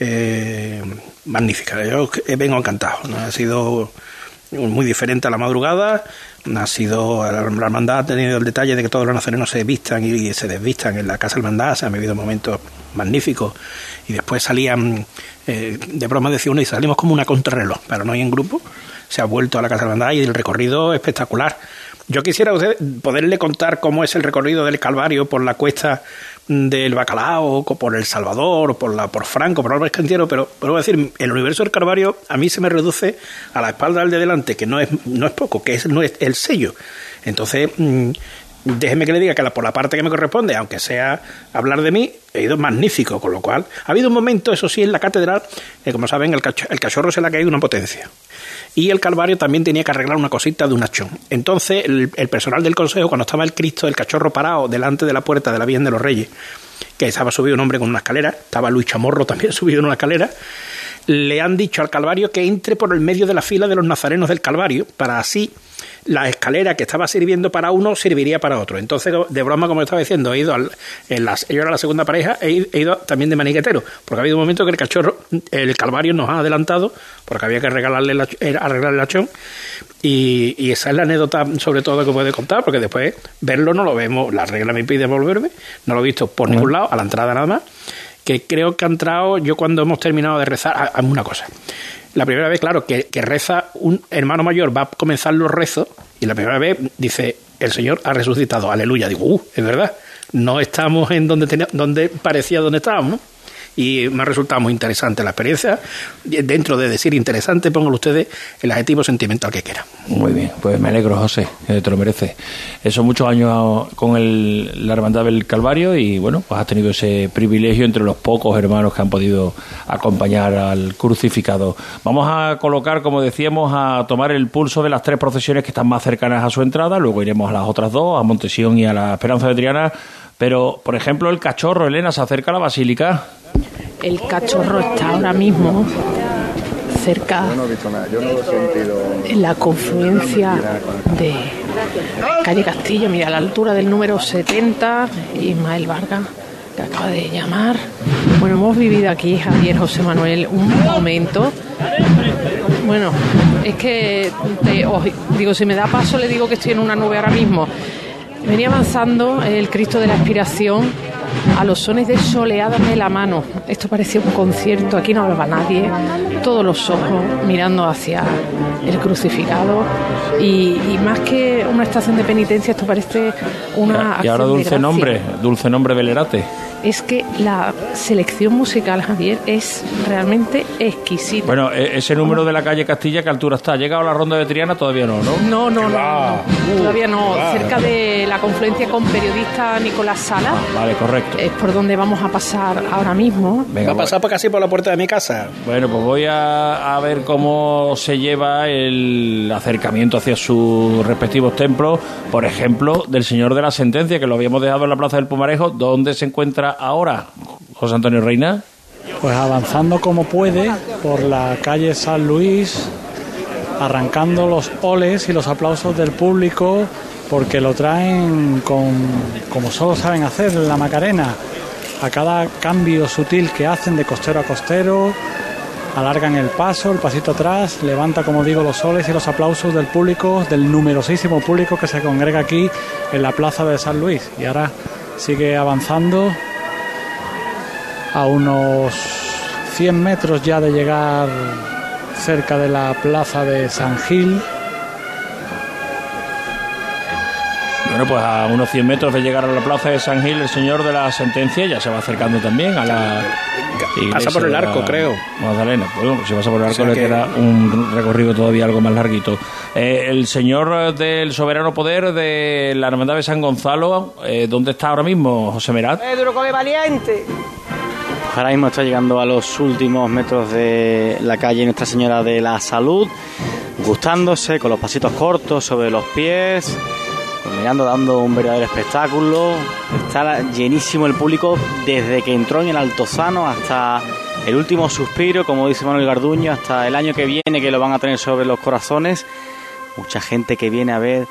eh, magnífica. Yo vengo encantado. ¿no? Ha sido muy diferente a la madrugada. Ha sido la hermandad ha tenido el detalle de que todos los nazarenos se vistan y se desvistan en la casa hermandad. Se han vivido momentos magníficos y después salían eh, de broma decía uno y salimos como una contrarreloj, pero no hay en grupo. Se ha vuelto a la casa hermandad y el recorrido espectacular. Yo quisiera usted poderle contar cómo es el recorrido del Calvario por la cuesta del Bacalao, o por El Salvador, o por, la, por Franco, por Álvarez Cantiero, pero, pero voy a decir, el universo del Calvario a mí se me reduce a la espalda del de delante, que no es, no es poco, que es, no es el sello. Entonces, mm, déjeme que le diga que la, por la parte que me corresponde, aunque sea hablar de mí, he ido magnífico, con lo cual ha habido un momento, eso sí, en la catedral, que como saben, el, cacho- el cachorro se le ha caído una potencia. Y el Calvario también tenía que arreglar una cosita de un hachón. Entonces, el, el personal del consejo, cuando estaba el Cristo, el cachorro parado delante de la puerta de la Virgen de los Reyes, que estaba subido un hombre con una escalera, estaba Luis Chamorro también subido en una escalera, le han dicho al Calvario que entre por el medio de la fila de los nazarenos del Calvario, para así la escalera que estaba sirviendo para uno serviría para otro. Entonces, de broma, como estaba diciendo, he ido al, en las, yo era la segunda pareja, he, ido- también de maniquetero, porque ha habido un momento que el cachorro, el Calvario nos ha adelantado, porque había que regalarle eh, arreglar el hachón, y, y esa es la anécdota sobre todo que puede contar, porque después verlo no lo vemos, la regla me pide volverme, no lo he visto por ningún lado, a la entrada nada más, que creo que ha entrado, yo cuando hemos terminado de rezar, a una cosa. La primera vez, claro, que, que reza un hermano mayor, va a comenzar los rezos, y la primera vez dice, el Señor ha resucitado, aleluya. Digo, uh, es verdad, no estamos en donde, tenía, donde parecía donde estábamos, ¿no? Y me ha resultado muy interesante la experiencia. Dentro de decir interesante, pónganlo ustedes el adjetivo sentimental que quieran. Muy bien, pues me alegro, José, que te lo mereces. Eso muchos años con el, la Hermandad del Calvario y bueno, pues has tenido ese privilegio entre los pocos hermanos que han podido acompañar al crucificado. Vamos a colocar, como decíamos, a tomar el pulso de las tres procesiones que están más cercanas a su entrada, luego iremos a las otras dos, a Montesión y a la Esperanza de Triana. Pero, por ejemplo, el cachorro, Elena, se acerca a la basílica. El cachorro está ahora mismo cerca en la confluencia de calle Castillo, mira, a la altura del número 70, Ismael Vargas, que acaba de llamar. Bueno, hemos vivido aquí, Javier José Manuel, un momento. Bueno, es que, digo, si me da paso, le digo que estoy en una nube ahora mismo. Venía avanzando el Cristo de la Expiración a los sones de Soleádame la mano. Esto parecía un concierto, aquí no hablaba nadie, todos los ojos mirando hacia el crucificado y, y más que una estación de penitencia, esto parece una... y ahora dulce nombre, dulce nombre Velerate. Es que la selección musical, Javier, es realmente exquisita. Bueno, e- ese número de la calle Castilla, ¿qué altura está? ¿Ha llegado a la ronda de Triana? Todavía no, ¿no? No, no, no, no, todavía no. Cerca de la confluencia con periodista Nicolás Sala, Vale, correcto. es por donde vamos a pasar ahora mismo. Venga, Va a pasar por casi por la puerta de mi casa. Bueno, pues voy a, a ver cómo se lleva el acercamiento hacia sus respectivos templos, por ejemplo, del Señor de la Sentencia, que lo habíamos dejado en la Plaza del Pumarejo. ¿Dónde se encuentra ahora, José Antonio Reina? Pues avanzando como puede por la calle San Luis, arrancando los oles y los aplausos del público, porque lo traen con, como solo saben hacer la Macarena, a cada cambio sutil que hacen de costero a costero, alargan el paso, el pasito atrás, levanta, como digo, los soles y los aplausos del público, del numerosísimo público que se congrega aquí en la plaza de San Luis. Y ahora sigue avanzando a unos 100 metros ya de llegar cerca de la plaza de San Gil. Bueno, pues a unos 100 metros de llegar a la plaza de San Gil, el señor de la sentencia ya se va acercando también a la. iglesia por el arco, creo. Magdalena. Bueno, si pasa por el arco sea le que- queda un recorrido todavía algo más larguito. Eh, el señor del soberano poder de la Hermandad de San Gonzalo, eh, ¿dónde está ahora mismo, José Merat? Pedro come valiente. Ahora mismo está llegando a los últimos metros de la calle Nuestra Señora de la Salud, gustándose con los pasitos cortos sobre los pies, mirando, dando un verdadero espectáculo. Está llenísimo el público desde que entró en el Altozano hasta el último suspiro, como dice Manuel Garduño, hasta el año que viene que lo van a tener sobre los corazones. Mucha gente que viene a ver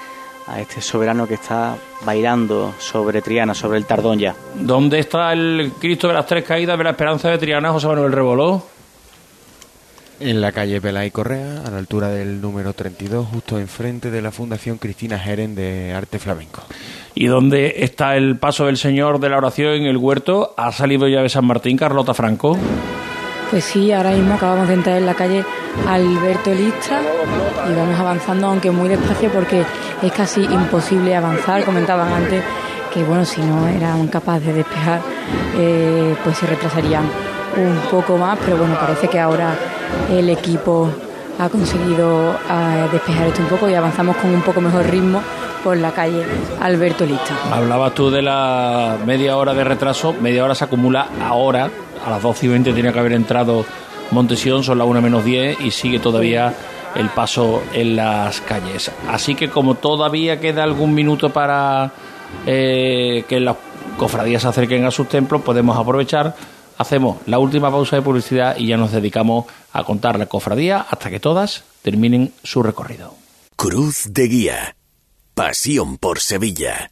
a este soberano que está bailando sobre Triana, sobre el Tardón ya. ¿Dónde está el Cristo de las Tres Caídas de la Esperanza de Triana, José Manuel Reboló? En la calle Pelay Correa, a la altura del número 32, justo enfrente de la Fundación Cristina Jeren de Arte Flamenco. ¿Y dónde está el paso del Señor de la oración en el huerto? ¿Ha salido ya de San Martín, Carlota Franco? Pues sí, ahora mismo acabamos de entrar en la calle Alberto Lista y vamos avanzando, aunque muy despacio porque es casi imposible avanzar. Comentaban antes que, bueno, si no eran capaces de despejar, eh, pues se retrasarían un poco más, pero bueno, parece que ahora el equipo ha conseguido eh, despejar esto un poco y avanzamos con un poco mejor ritmo por la calle Alberto Lista. Hablabas tú de la media hora de retraso, media hora se acumula ahora, a las 12 y 20 tenía que haber entrado Montesión, son las 1 menos 10 y sigue todavía el paso en las calles. Así que como todavía queda algún minuto para eh, que las cofradías se acerquen a sus templos, podemos aprovechar, hacemos la última pausa de publicidad y ya nos dedicamos a contar la cofradía hasta que todas terminen su recorrido. Cruz de Guía. Pasión por Sevilla.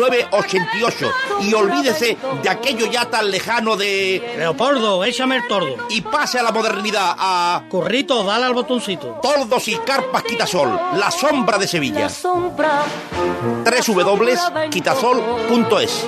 88. Y olvídese de aquello ya tan lejano de. Leopoldo, échame el tordo. Y pase a la modernidad, a. Corrito, dale al botoncito. Tordos y carpas Quitasol, la sombra de Sevilla. Sombra. www.quitasol.es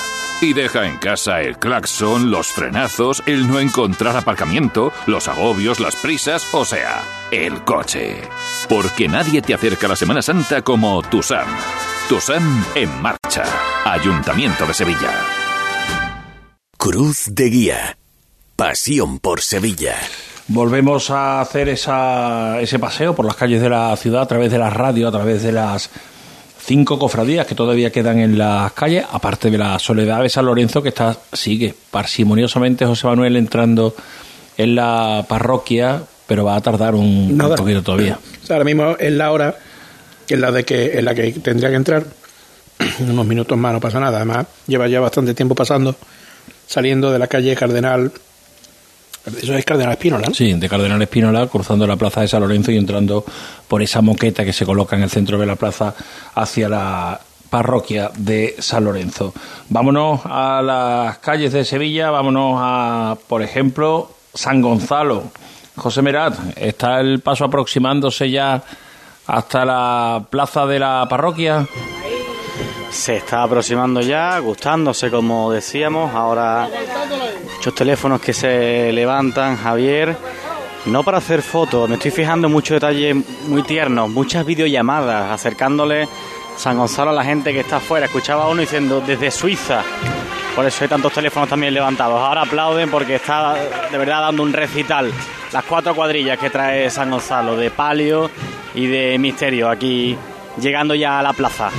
Y deja en casa el claxon, los frenazos, el no encontrar aparcamiento, los agobios, las prisas, o sea, el coche. Porque nadie te acerca a la Semana Santa como tu SAM. Tu SAM en marcha. Ayuntamiento de Sevilla. Cruz de Guía. Pasión por Sevilla. Volvemos a hacer esa, ese paseo por las calles de la ciudad a través de la radio, a través de las cinco cofradías que todavía quedan en las calles, aparte de la Soledad de San Lorenzo que está sigue parsimoniosamente José Manuel entrando en la parroquia, pero va a tardar un, un poquito todavía. O sea, ahora mismo es la hora en la de que en la que tendría que entrar. En unos minutos más no pasa nada. Además lleva ya bastante tiempo pasando saliendo de la calle Cardenal eso es Cardenal Espínola ¿no? Sí, de Cardenal Espínola, cruzando la plaza de San Lorenzo y entrando por esa moqueta que se coloca en el centro de la plaza hacia la parroquia de San Lorenzo. Vámonos a las calles de Sevilla, vámonos a, por ejemplo, San Gonzalo. José Merat, ¿está el paso aproximándose ya hasta la plaza de la parroquia? Se está aproximando ya, gustándose como decíamos. Ahora muchos teléfonos que se levantan, Javier. No para hacer fotos, me estoy fijando en muchos detalles muy tiernos, muchas videollamadas, acercándole San Gonzalo a la gente que está afuera. Escuchaba uno diciendo desde Suiza. Por eso hay tantos teléfonos también levantados. Ahora aplauden porque está de verdad dando un recital. Las cuatro cuadrillas que trae San Gonzalo, de palio y de misterio, aquí llegando ya a la plaza.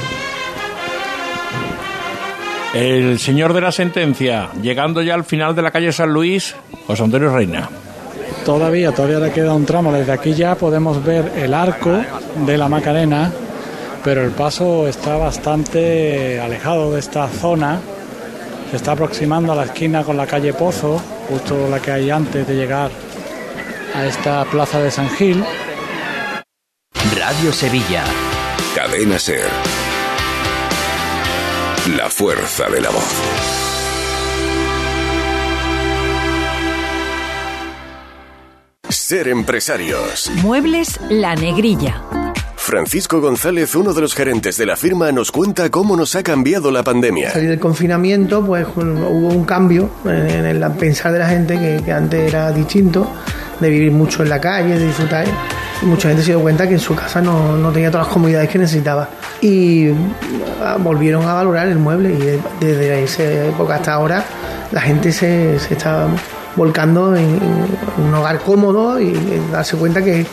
El señor de la sentencia, llegando ya al final de la calle San Luis, José Antonio Reina. Todavía, todavía le queda un tramo. Desde aquí ya podemos ver el arco de la Macarena, pero el paso está bastante alejado de esta zona. Se está aproximando a la esquina con la calle Pozo, justo la que hay antes de llegar a esta plaza de San Gil. Radio Sevilla. Cadena Ser. La fuerza de la voz. Ser empresarios. Muebles La Negrilla. Francisco González, uno de los gerentes de la firma, nos cuenta cómo nos ha cambiado la pandemia. salir del confinamiento, pues hubo un cambio en, en el pensar de la gente que, que antes era distinto, de vivir mucho en la calle, de disfrutar. Mucha gente se dio cuenta que en su casa no, no tenía todas las comodidades que necesitaba. Y ah, volvieron a valorar el mueble y de- desde esa época hasta ahora la gente se, se está volcando en, un hogar cómodo y darse cuenta que,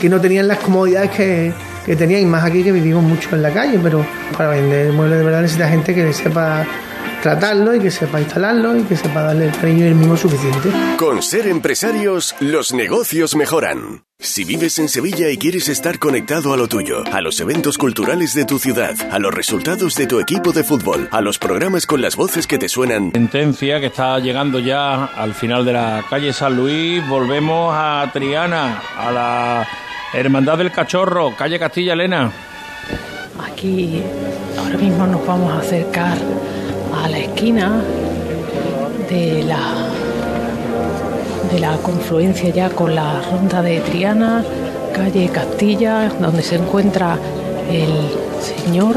que no tenían las comodidades que, que tenían, y más aquí que vivimos mucho en la calle, pero para vender muebles de verdad necesita gente que sepa tratarlo y que sepa instalarlo y que sepa darle el cariño y el mimo suficiente. Con ser empresarios, los negocios mejoran. Si vives en Sevilla y quieres estar conectado a lo tuyo, a los eventos culturales de tu ciudad, a los resultados de tu equipo de fútbol, a los programas con las voces que te suenan, Sentencia que está llegando ya al final de la calle San Luis. Volvemos a Triana, a la Hermandad del Cachorro, calle Castilla Elena. Aquí ahora mismo nos vamos a acercar a la esquina de la de la confluencia ya con la ronda de Triana, calle Castilla, donde se encuentra el Señor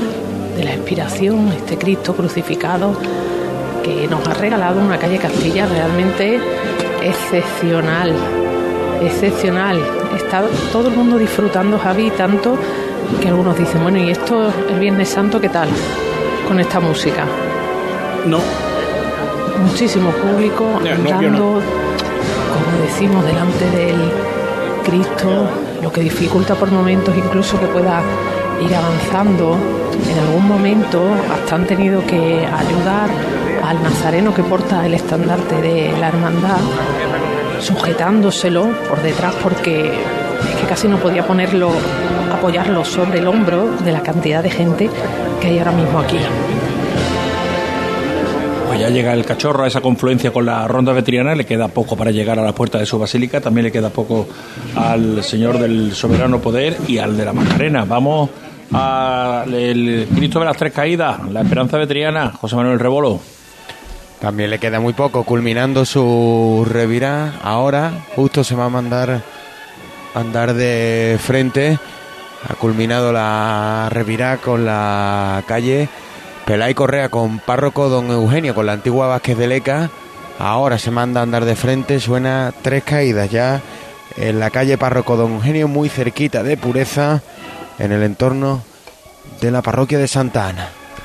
de la Expiración, este Cristo crucificado, que nos ha regalado una calle Castilla realmente excepcional, excepcional. Está todo el mundo disfrutando, Javi, tanto que algunos dicen, bueno, ¿y esto el Viernes Santo qué tal con esta música? No. Muchísimo público andando, como decimos, delante del Cristo, lo que dificulta por momentos incluso que pueda ir avanzando. En algún momento hasta han tenido que ayudar al nazareno que porta el estandarte de la hermandad, sujetándoselo por detrás porque es que casi no podía ponerlo, apoyarlo sobre el hombro de la cantidad de gente que hay ahora mismo aquí. Ya llega el cachorro a esa confluencia con la ronda veterinaria, le queda poco para llegar a la puerta de su basílica, también le queda poco al señor del soberano poder y al de la Macarena. Vamos al Cristo de las Tres Caídas, la Esperanza Vetriana, José Manuel Rebolo. También le queda muy poco, culminando su revirá. Ahora justo se va a mandar andar de frente. Ha culminado la revirá con la calle Pelay Correa con párroco Don Eugenio, con la antigua Vázquez de Leca. Ahora se manda a andar de frente, suena tres caídas ya en la calle párroco Don Eugenio, muy cerquita de pureza, en el entorno de la parroquia de Santa Ana.